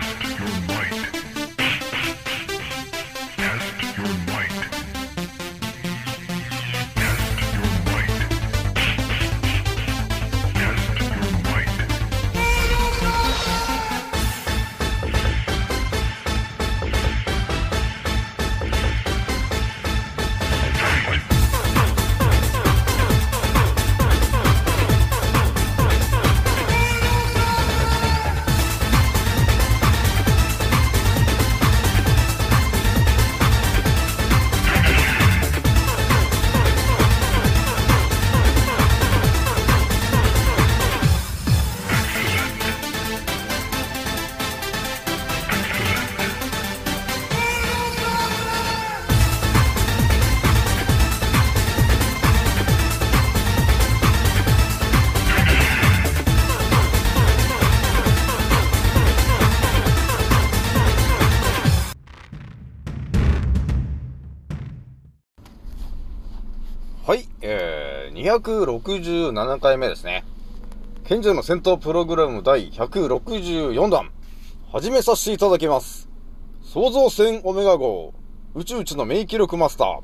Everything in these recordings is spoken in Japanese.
Test your might. 267回目ですね。賢者の戦闘プログラム第164弾、始めさせていただきます。創造船オメガ号、宇宙一の名記録マスター、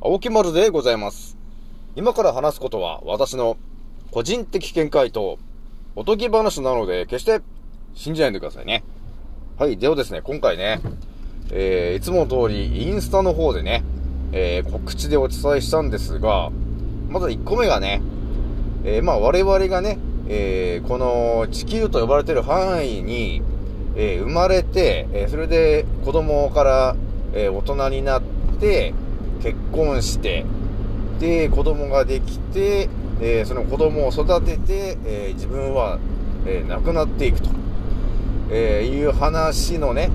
青木丸でございます。今から話すことは私の個人的見解とおとぎ話なので決して信じないでくださいね。はい、ではですね、今回ね、えー、いつもの通りインスタの方でね、えー告知でお伝えしたんですが、まず1個目がね、えーまあ我々がね、えーこの地球と呼ばれてる範囲に、えー生まれて、えそれで子供から、え大人になって、結婚して、で、子供ができて、えその子供を育てて、え自分は、え亡くなっていくと、えいう話のね、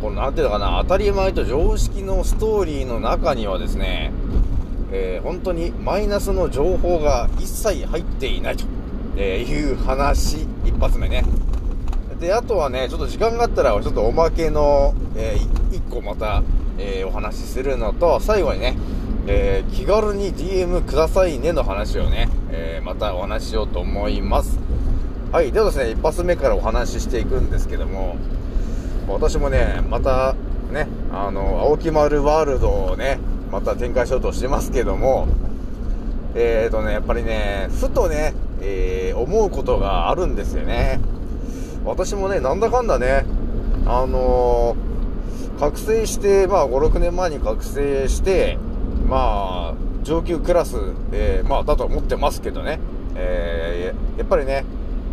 このなんていうのかな、当たり前と常識のストーリーの中にはですね、えー本当にマイナスの情報が一切入っていないと、えいう話、一発目ね。で、あとはね、ちょっと時間があったら、ちょっとおまけの、えーい一個また、えーお話しするのと、最後にね、えー気軽に DM くださいねの話をね、えまたお話ししようと思います。はい、ではですね、一発目からお話ししていくんですけども、私もね、また、ね、あの、青木丸ワールドをね、また展開しようとしてますけども、えーとね、やっぱりね、ふとね、えー思うことがあるんですよね。私もね、なんだかんだね、あのー覚醒して、まあ、5、6年前に覚醒して、まあ、上級クラス、えーまあ、だと思ってますけどね、えーやっぱりね、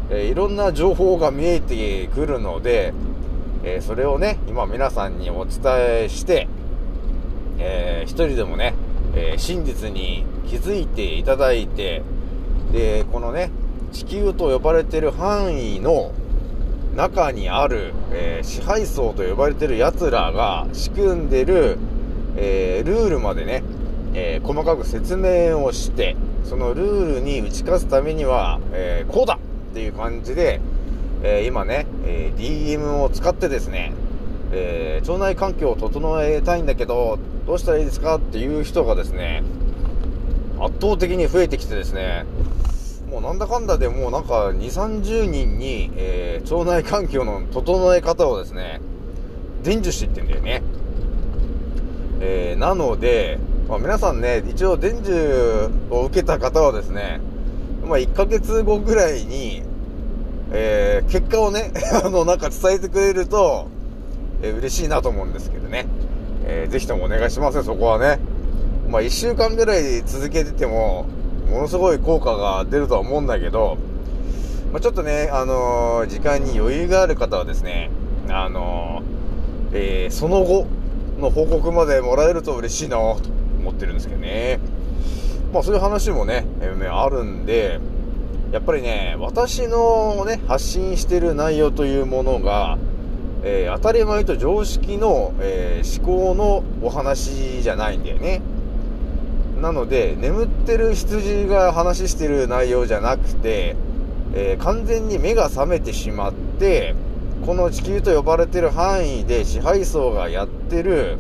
えーいろんな情報が見えてくるので、えそれをね、今皆さんにお伝えして、えー一人でもね、えー真実に気づいていただいて、で、このね、地球と呼ばれてる範囲の中にある、えー支配層と呼ばれてる奴らが仕組んでる、えルールまでね、え細かく説明をして、そのルールに打ち勝つためには、えこうだっていう感じで、え今ね、え DM を使ってですね、えー腸内環境を整えたいんだけど、どうしたらいいですかっていう人がですね、圧倒的に増えてきてですね、もうなんだかんだでもうなんか2、30人に、えー腸内環境の整え方をですね、伝授していってんだよね。えーなので、まあ、皆さんね、一応伝授を受けた方はですね、まあ、1ヶ月後ぐらいに、えー結果をね、あの、なんか伝えてくれると、えー嬉しいなと思うんですけどね。えーぜひともお願いしますよ、そこはね。まあ、1週間ぐらい続けてても、ものすごい効果が出るとは思うんだけど、まあ、ちょっとね、あのー時間に余裕がある方はですね、あのーえーその後の報告までもらえると嬉しいなと思ってるんですけどね。まあそういう話もね、えーあるんで、やっぱりね、私のね、発信してる内容というものが、えー当たり前と常識の、えー思考のお話じゃないんだよね。なので、眠ってる羊が話してる内容じゃなくて、えー完全に目が覚めてしまって、この地球と呼ばれてる範囲で支配層がやってる、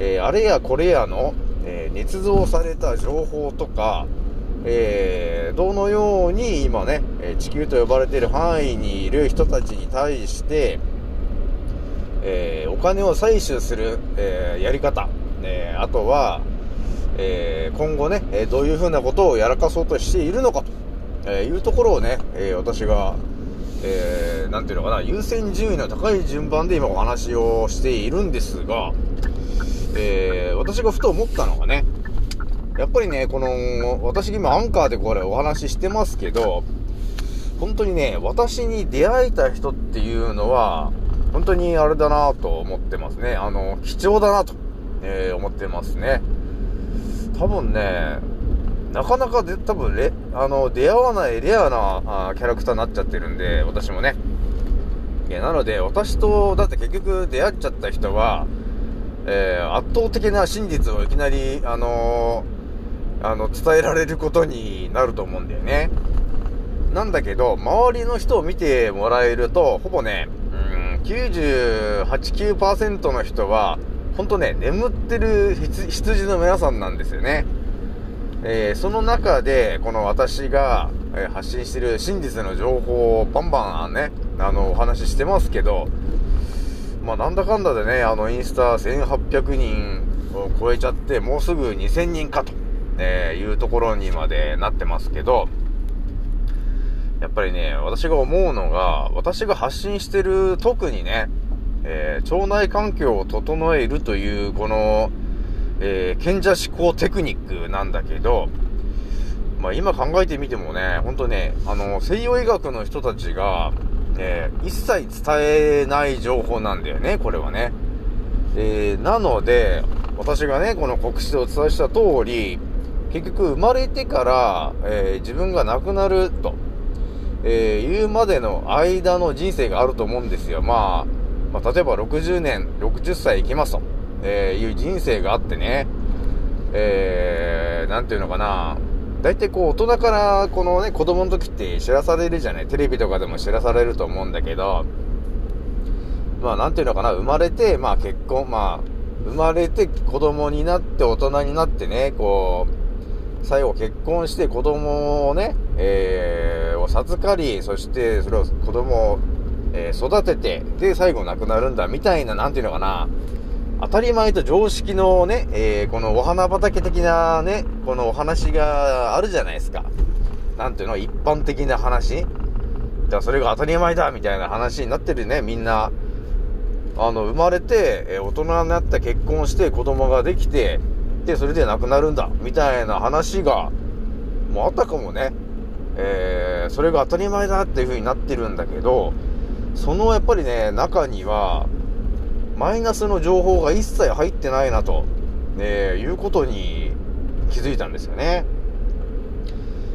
えあれやこれやの、えー捏造された情報とか、えーどのように今ね、地球と呼ばれている範囲にいる人たちに対して、えーお金を採取する、えーやり方、えーあとは、え今後ね、えどういうふうなことをやらかそうとしているのかと、えいうところをね、え私が、えーなんていうのかな、優先順位の高い順番で今お話をしているんですが、え私がふと思ったのがね、やっぱりね、この、私今アンカーでこれお話ししてますけど、本当にね、私に出会えた人っていうのは、本当にあれだなと思ってますね。あの、貴重だなと、えー思ってますね。多分ね、なかなかで、多分レ、あの、出会わないレアなあキャラクターになっちゃってるんで、私もね。いや、なので、私と、だって結局出会っちゃった人は、えー圧倒的な真実をいきなり、あのーあの、伝えられることになると思うんだよね。なんだけど、周りの人を見てもらえると、ほぼね、98、9%の人は、ほんとね、眠ってる羊の皆さんなんですよね。えーその中で、この私が、え発信してる真実の情報をバンバンね、あの、お話ししてますけど、まあ、なんだかんだでね、あの、インスタ1800人を超えちゃって、もうすぐ2000人かと、えいうところにまでなってますけど、やっぱりね、私が思うのが、私が発信してる特にね、えー腸内環境を整えるという、この、えー賢者思考テクニックなんだけど、まあ今考えてみてもね、ほんとね、あの、西洋医学の人たちが、えー一切伝えない情報なんだよね、これはね。えーなので、私がね、この告知でお伝えした通り、結局生まれてから、えー自分が亡くなると、えーいうまでの間の人生があると思うんですよ。まあ、まあ、例えば60年、60歳生きますと、えーいう人生があってね、えー、なんていうのかな、大体こう大人からこのね、子供の時って知らされるじゃない。テレビとかでも知らされると思うんだけど、まあなんていうのかな、生まれて、まあ結婚、まあ、生まれて子供になって大人になってね、こう、最後結婚して子供をね、えー、を授かり、そしてそれを子供を、えー育てて、で、最後亡くなるんだ、みたいな、なんていうのかな、当たり前と常識のね、えーこのお花畑的なね、このお話があるじゃないですか。なんていうの、一般的な話。だからそれが当たり前だ、みたいな話になってるね、みんな。あの、生まれて、えー大人になって結婚して子供ができて、で、それで亡くなるんだ、みたいな話が、もうあったかもね。えーそれが当たり前だっていう風になってるんだけど、そのやっぱりね、中には、マイナスの情報が一切入ってないなと、えいうことに気づいたんですよね。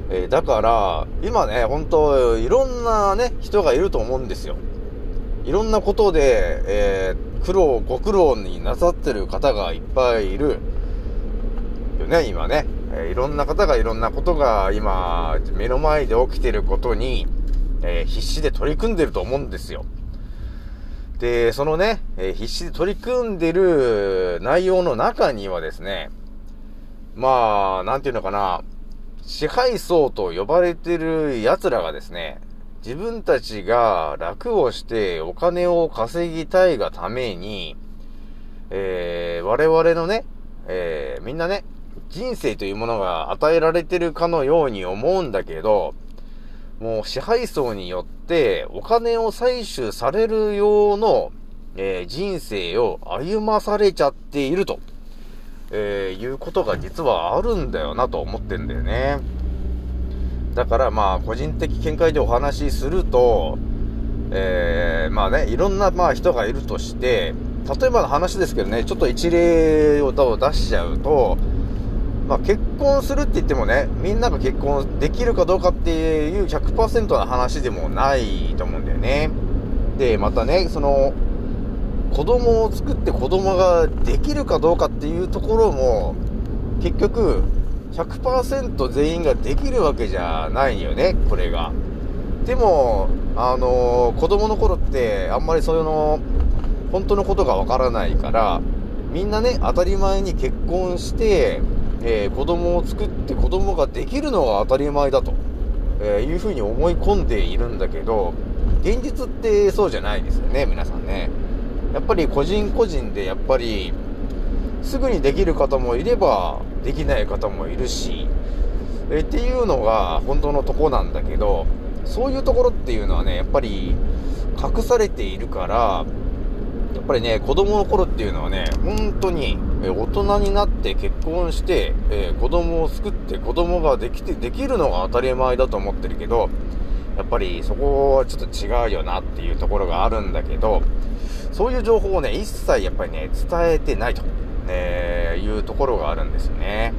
えーだから、今ね、本当いろんなね、人がいると思うんですよ。いろんなことで、えー苦労、ご苦労になさってる方がいっぱいいる。よね、今ね。えいろんな方がいろんなことが今、目の前で起きてることに、え必死で取り組んでると思うんですよ。で、そのね、え必死で取り組んでる内容の中にはですね、まあ、なんていうのかな、支配層と呼ばれてる奴らがですね、自分たちが楽をしてお金を稼ぎたいがために、えー我々のね、えーみんなね、人生というものが与えられてるかのように思うんだけど、もう支配層によってお金を採取される用の、えー人生を歩まされちゃっていると、えーいうことが実はあるんだよなと思ってんだよね。だからまあ個人的見解でお話しすると、えーまあね、いろんなまあ人がいるとして、例えばの話ですけどね、ちょっと一例を出しちゃうと、まあ、結婚するって言ってもね、みんなが結婚できるかどうかっていう100%の話でもないと思うんだよね。で、またね、その、子供を作って子供ができるかどうかっていうところも、結局、100%全員ができるわけじゃないよね、これが。でも、あの子供の頃って、あんまりその、本当のことがわからないから、みんなね、当たり前に結婚して、えー子供を作って子供ができるのが当たり前だと、えいうふうに思い込んでいるんだけど、現実ってそうじゃないですよね、皆さんね。やっぱり個人個人でやっぱりすぐにできる方もいればできない方もいるしえっていうのが本当のとこなんだけどそういうところっていうのはねやっぱり隠されているからやっぱりね子供の頃っていうのはね本当にえ大人になって結婚して、えー子供を作って子供ができてできるのが当たり前だと思ってるけどやっぱりそこはちょっと違うよなっていうところがあるんだけどそういう情報をね一切やっぱりね伝えてないと、えいうところがあるんですよね。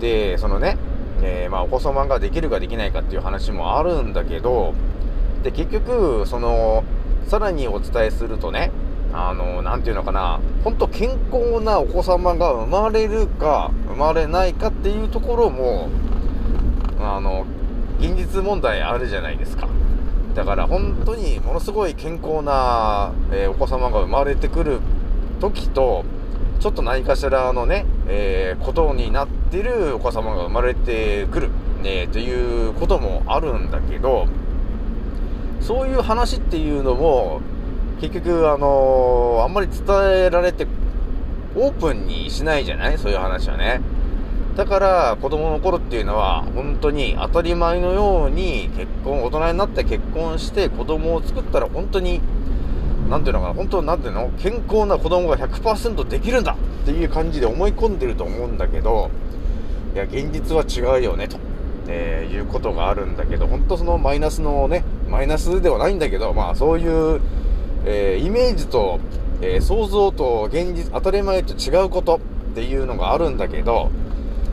でそのね、えーまあ、お子様ができるかできないかっていう話もあるんだけどで結局そのさらにお伝えするとねあのなんていうのかな本当健康なお子様が生まれるか生まれないかっていうところもあの現実問題あるじゃないですか。だから本当にものすごい健康な、えーお子様が生まれてくる時とちょっと何かしらのね、えーことになってるお子様が生まれてくる、ね、ということもあるんだけどそういう話っていうのも結局あのーあんまり伝えられてオープンにしないじゃない？そういう話はね。だから子供の頃っていうのは本当に当たり前のように結婚大人になって結婚して子供を作ったら本当になんていうのかな？本当なんていうの？健康な子供が100%できるんだ！っていう感じで思い込んでると思うんだけどいや現実は違うよねと、えーいうことがあるんだけど本当そのマイナスのねマイナスではないんだけどまあそういう、えーイメージと、えー想像と現実当たり前と違うことっていうのがあるんだけど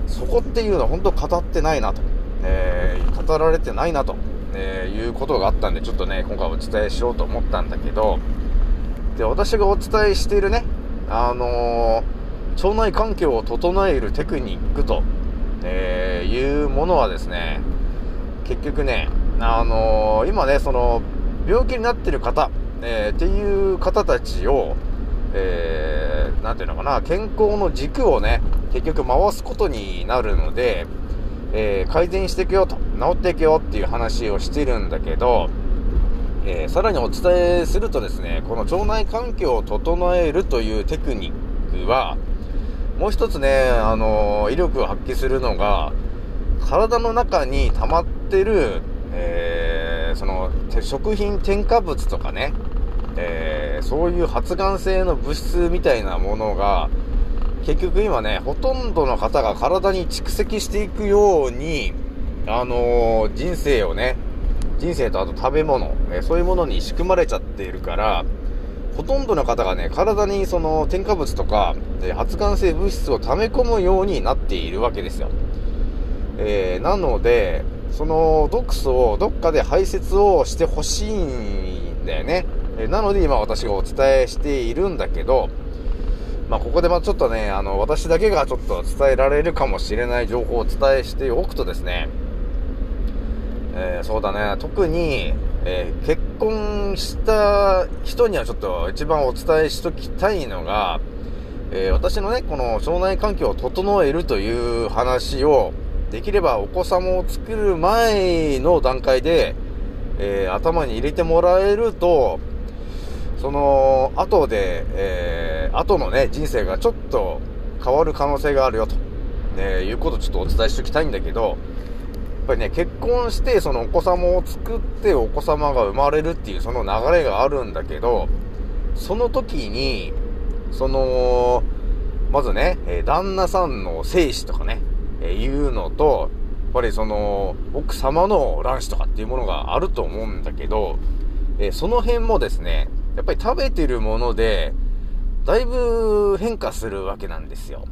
そこっていうのは本当語ってないなと、えー語られてないなと、えいうことがあったんでちょっとね今回お伝えしようと思ったんだけどで私がお伝えしているねあの腸内環境を整えるテクニックと、えいうものはですね結局ねあのー今ねその病気になってる方、えーっていう方たちをえー、ていうのかな、健康の軸をね、結局回すことになるので、えー改善していくよと、治っていくよっていう話をしてるんだけど、えーさらにお伝えするとですね、この腸内環境を整えるというテクニックは、もう一つね、あのー威力を発揮するのが、体の中に溜まってる、えーその、食品添加物とかね、えーそういう発がん性の物質みたいなものが、結局今ね、ほとんどの方が体に蓄積していくように、あのー人生をね、人生とあと食べ物、えそういうものに仕組まれちゃっているから、ほとんどの方がね、体にその添加物とか、え発がん性物質を溜め込むようになっているわけですよ。えーなので、その毒素をどっかで排泄をしてほしいんだよね。なので今私がお伝えしているんだけど、まあここでまあちょっとね、あの、私だけがちょっと伝えられるかもしれない情報をお伝えしておくとですね、えーそうだね、特に、えー結婚した人にはちょっと一番お伝えしときたいのが、えー私のね、この腸内環境を整えるという話を、できればお子様を作る前の段階で、えー頭に入れてもらえると、その、後で、えー後のね、人生がちょっと変わる可能性があるよと、ね、いうことをちょっとお伝えしておきたいんだけど、やっぱりね、結婚して、そのお子様を作って、お子様が生まれるっていう、その流れがあるんだけど、その時に、その、まずね、え旦那さんの精子とかね、えいうのと、やっぱりその、奥様の卵子とかっていうものがあると思うんだけど、えその辺もですね、やっぱり食べてるもので、だいぶ変化するわけなんですよ。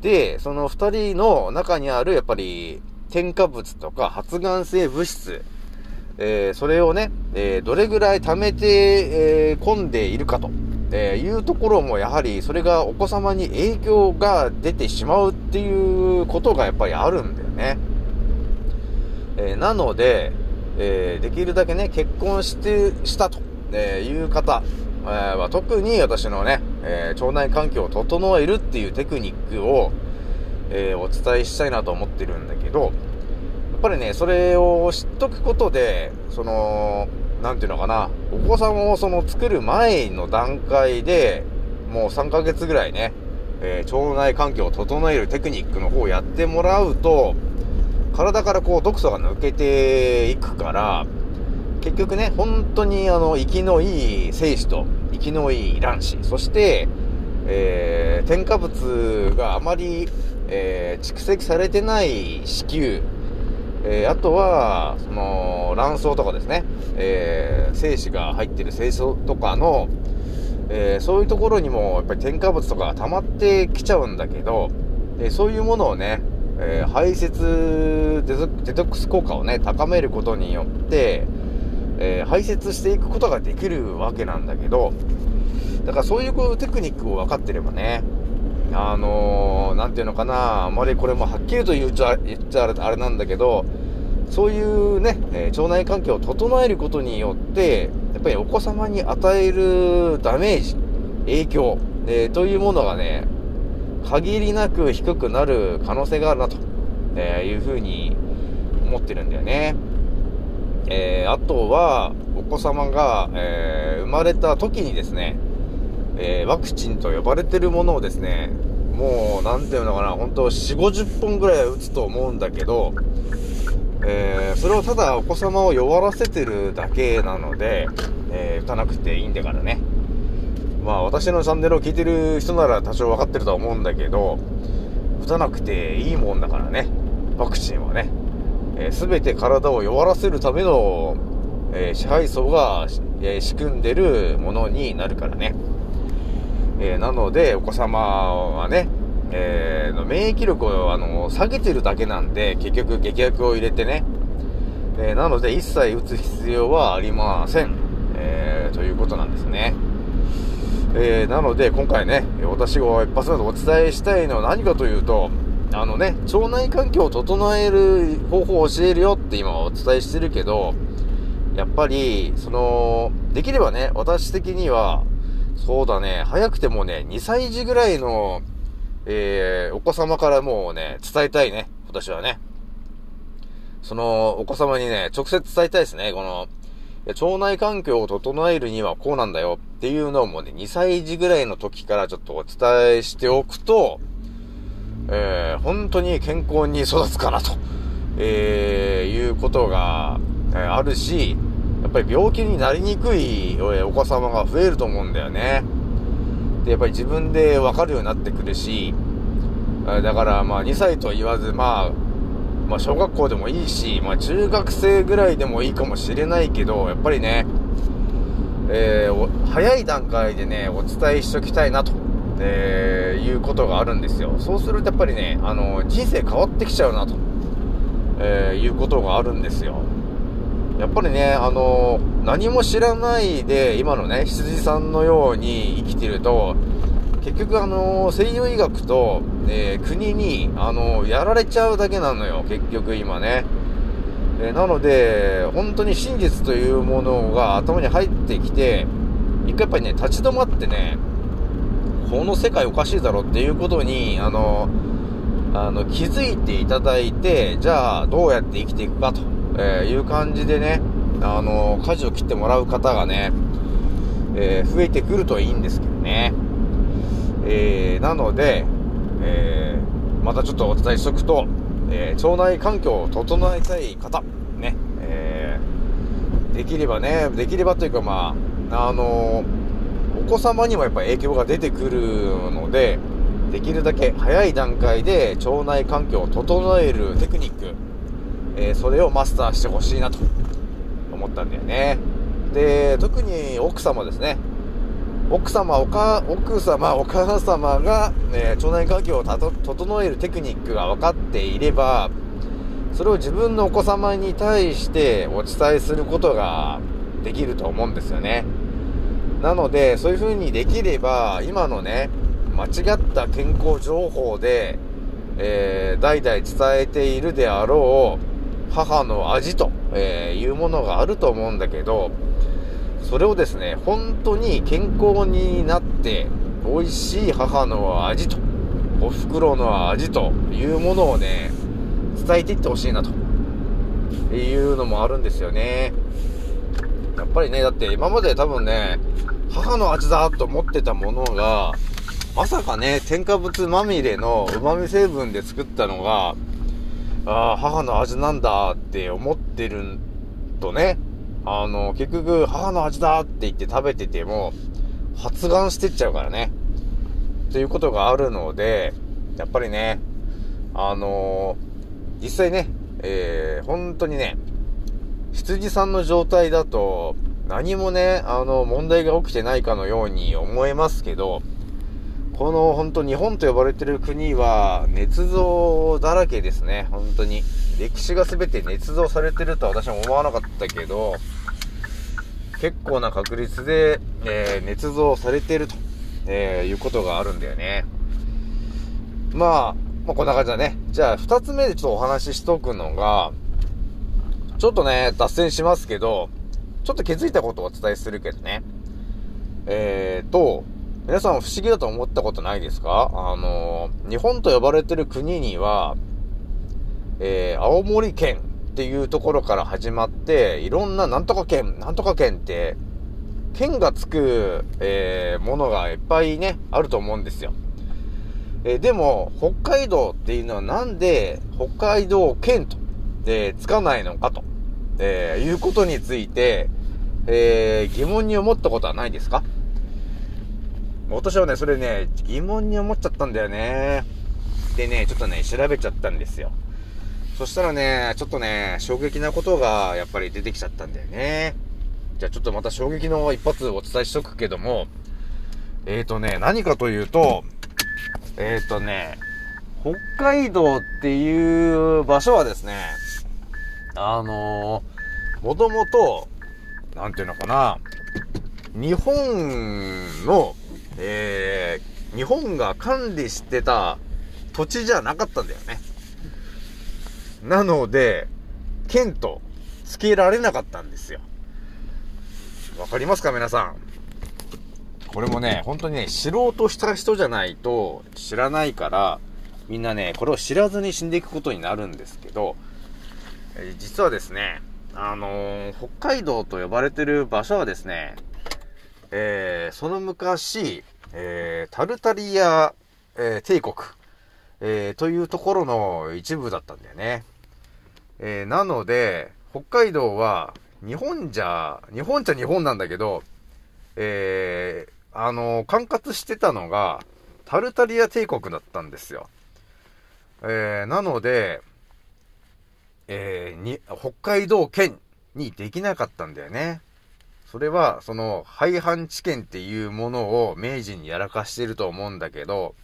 で、その二人の中にある、やっぱり、添加物とか発がん性物質、えーそれをね、えーどれぐらい溜めて、えー込んでいるかと、えーいうところも、やはり、それがお子様に影響が出てしまうっていうことがやっぱりあるんだよね。えーなので、えーできるだけね、結婚して、したと、えいう方、えーは特に私のね、え腸内環境を整えるっていうテクニックを、えお伝えしたいなと思ってるんだけど、やっぱりね、それを知っとくことで、その、なんていうのかな、お子様をその作る前の段階で、もう3ヶ月ぐらいね、えー腸内環境を整えるテクニックの方をやってもらうと、体からこう毒素が抜けていくから、結局ね、本当にあの、息のいい精子と、息のいい卵子、そして、えー添加物があまり、えー蓄積されてない子宮、えーあとは、その、卵巣とかですね、えー精子が入ってる精巣とかの、えーそういうところにも、やっぱり添加物とかが溜まってきちゃうんだけど、でそういうものをね、え排泄デトデトックス効果をね、高めることによって、えー排泄していくことができるわけなんだけど、だからそういうテクニックを分かってればね、あのー、ていうのかな、あまりこれもはっきりと言っちゃ言っちゃあれなんだけど、そういうね、え腸内環境を整えることによって、やっぱりお子様に与えるダメージ、影響、えーというものがね、限りなく低くなる可能性があるなと、えいうふうに思ってるんだよね。えーあとは、お子様が、えー生まれた時にですね、えーワクチンと呼ばれてるものをですね、もう、なんていうのかな、本当4、50本ぐらい打つと思うんだけど、えーそれをただお子様を弱らせてるだけなので、えー打たなくていいんだからね。まあ、私のチャンネルを聞いてる人なら多少分かってるとは思うんだけど、打たなくていいもんだからね、ワクチンはね。えー、全て体を弱らせるための、え支配層が、え仕組んでるものになるからね。えーなので、お子様はね、えーの免疫力をあの下げてるだけなんで、結局劇薬を入れてね。えーなので、一切打つ必要はありません。えーということなんですね。えーなので、今回ね、私が一発目でお伝えしたいのは何かというと、あのね、腸内環境を整える方法を教えるよって今お伝えしてるけど、やっぱり、その、できればね、私的には、そうだね、早くてもね、2歳児ぐらいの、えー、お子様からもうね、伝えたいね、私はね。その、お子様にね、直接伝えたいですね、この、腸内環境を整えるにはこうなんだよ。っていうのもね、2歳児ぐらいの時からちょっとお伝えしておくと、えー、本当に健康に育つかなと、えー、いうことが、えーあるし、やっぱり病気になりにくい、お子様が増えると思うんだよね。で、やっぱり自分でわかるようになってくるし、だからまあ2歳と言わず、まあ、まあ小学校でもいいし、まあ中学生ぐらいでもいいかもしれないけど、やっぱりね、えー早い段階でね、お伝えしときたいなと、えーいうことがあるんですよ。そうするとやっぱりね、あの、人生変わってきちゃうなと、えーいうことがあるんですよ。やっぱりね、あの、何も知らないで、今のね、羊さんのように生きてると、結局あの、西洋医学と、えー国に、あの、やられちゃうだけなのよ、結局今ね。えなので、本当に真実というものが頭に入ってきて、一回やっぱりね、立ち止まってね、この世界おかしいだろっていうことに、あの、あの、気づいていただいて、じゃあ、どうやって生きていくかと、えーいう感じでね、あの、舵を切ってもらう方がね、えー増えてくるといいんですけどね。えーなので、えーまたちょっとお伝えしとくと、えー腸内環境を整えたい方、ね、えーできればね、できればというかまあ、あのお子様にもやっぱ影響が出てくるので、できるだけ早い段階で腸内環境を整えるテクニック、えーそれをマスターしてほしいなと思ったんだよね。で、特に奥様ですね。奥様、おか、奥様、お母様が、ね、腸内環境を整えるテクニックが分かっていれば、それを自分のお子様に対してお伝えすることができると思うんですよね。なので、そういう風にできれば、今のね、間違った健康情報で、えー代々伝えているであろう、母の味と、えーいうものがあると思うんだけど、それをですね、本当に健康になって、美味しい母の味と、お袋の味というものをね、伝えていってほしいなというのもあるんですよね。やっぱりね、だって今まで多分ね、母の味だと思ってたものが、まさかね、添加物まみれの旨味成分で作ったのが、ああ、母の味なんだって思ってるとね、あの、結局、母の味だって言って食べてても、発がんしてっちゃうからね。ということがあるので、やっぱりね、あのー実際ね、えー、本当にね、羊さんの状態だと、何もね、あの、問題が起きてないかのように思えますけど、この本当日本と呼ばれてる国は、捏造だらけですね、本当に。歴史が全て捏造されてるとは私は思わなかったけど、結構な確率で、えー、捏造されてると、えーいうことがあるんだよね。まあ、まあ、こんな感じだね。じゃあ、二つ目でちょっとお話ししとくのが、ちょっとね、脱線しますけど、ちょっと気づいたことをお伝えするけどね。えーと、皆さん不思議だと思ったことないですか？あの、日本と呼ばれてる国には、えー、青森県っていうところから始まって、いろんななんとか県、なんとか県って、県がつく、えー、ものがいっぱいね、あると思うんですよ。えーでも、北海道っていうのはなんで北海道県と、えーつかないのかと、えーいうことについて、えー疑問に思ったことはないですか？私はね、それね、疑問に思っちゃったんだよね。でね、ちょっとね、調べちゃったんですよ。そしたらね、ちょっとね、衝撃なことがやっぱり出てきちゃったんだよね。じゃあちょっとまた衝撃の一発お伝えしとくけども、えーとね、何かというと、えーとね、北海道っていう場所はですね、あのー、もともと、なんていうのかな、日本の、えー、日本が管理してた土地じゃなかったんだよね。なので、県と付けられなかったんですよ。わかりますか皆さん？これもね、本当にね、知ろうとした人じゃないと知らないから、みんなね、これを知らずに死んでいくことになるんですけど、実はですね、あのー北海道と呼ばれてる場所はですね、えーその昔、えータルタリア、えー帝国、えというところの一部だったんだよね。えなので、北海道は、日本じゃ、日本っちゃ日本なんだけど、えあの、管轄してたのが、タルタリア帝国だったんですよ。えなので、えに、北海道県にできなかったんだよね。それは、その、廃藩置県っていうものを明治にやらかしてると思うんだけど、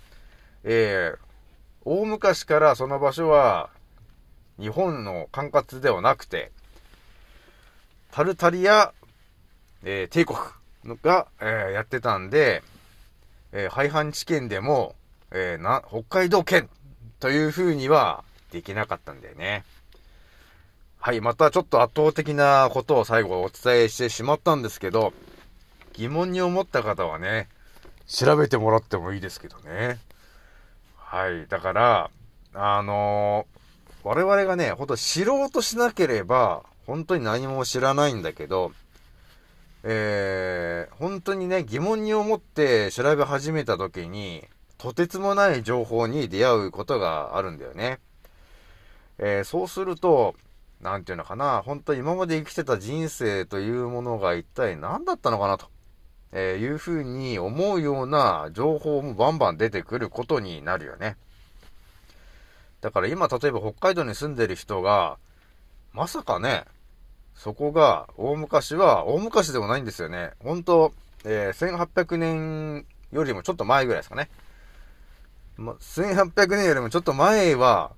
えー大昔からその場所は、日本の管轄ではなくて、タルタリア、えー帝国が、えーやってたんで、えー廃藩置県でも、えーな、北海道県という風にはできなかったんだよね。はい、またちょっと圧倒的なことを最後お伝えしてしまったんですけど、疑問に思った方はね、調べてもらってもいいですけどね。はい、だから、あのー我々がね、ほんと知ろうとしなければ、本当に何も知らないんだけど、えー、本当にね、疑問に思って調べ始めた時に、とてつもない情報に出会うことがあるんだよね。えー、そうすると、なんていうのかな、本当に今まで生きてた人生というものが一体何だったのかなと、えーいうふうに思うような情報もバンバン出てくることになるよね。だから今、例えば北海道に住んでる人が、まさかね、そこが、大昔は、大昔でもないんですよね。本当えー1800年よりもちょっと前ぐらいですかね。ま、1800年よりもちょっと前は、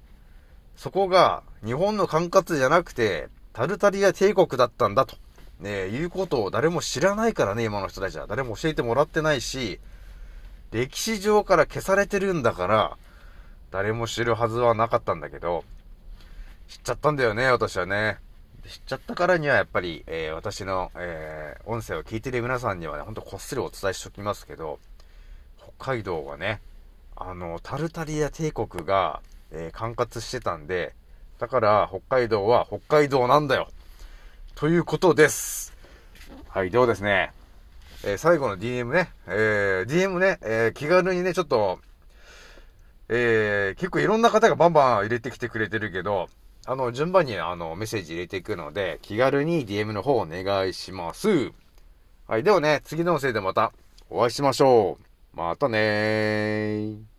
そこが日本の管轄じゃなくて、タルタリア帝国だったんだと、ね、いうことを誰も知らないからね、今の人たちは。誰も教えてもらってないし、歴史上から消されてるんだから、誰も知るはずはなかったんだけど、知っちゃったんだよね、私はね。知っちゃったからにはやっぱり、えー私の、えー音声を聞いてる皆さんにはね、ほんとこっそりお伝えしておきますけど、北海道はね、あの、タルタリア帝国が、えー管轄してたんで、だから北海道は北海道なんだよ。ということです。はい、ではですね、えー最後の DM ね、えー DM ね、えー気軽にね、ちょっと、えー結構いろんな方がバンバン入れてきてくれてるけど、あの、順番にあの、メッセージ入れていくので、気軽に DM の方お願いします。はい、ではね、次の音声でまたお会いしましょう。またねー。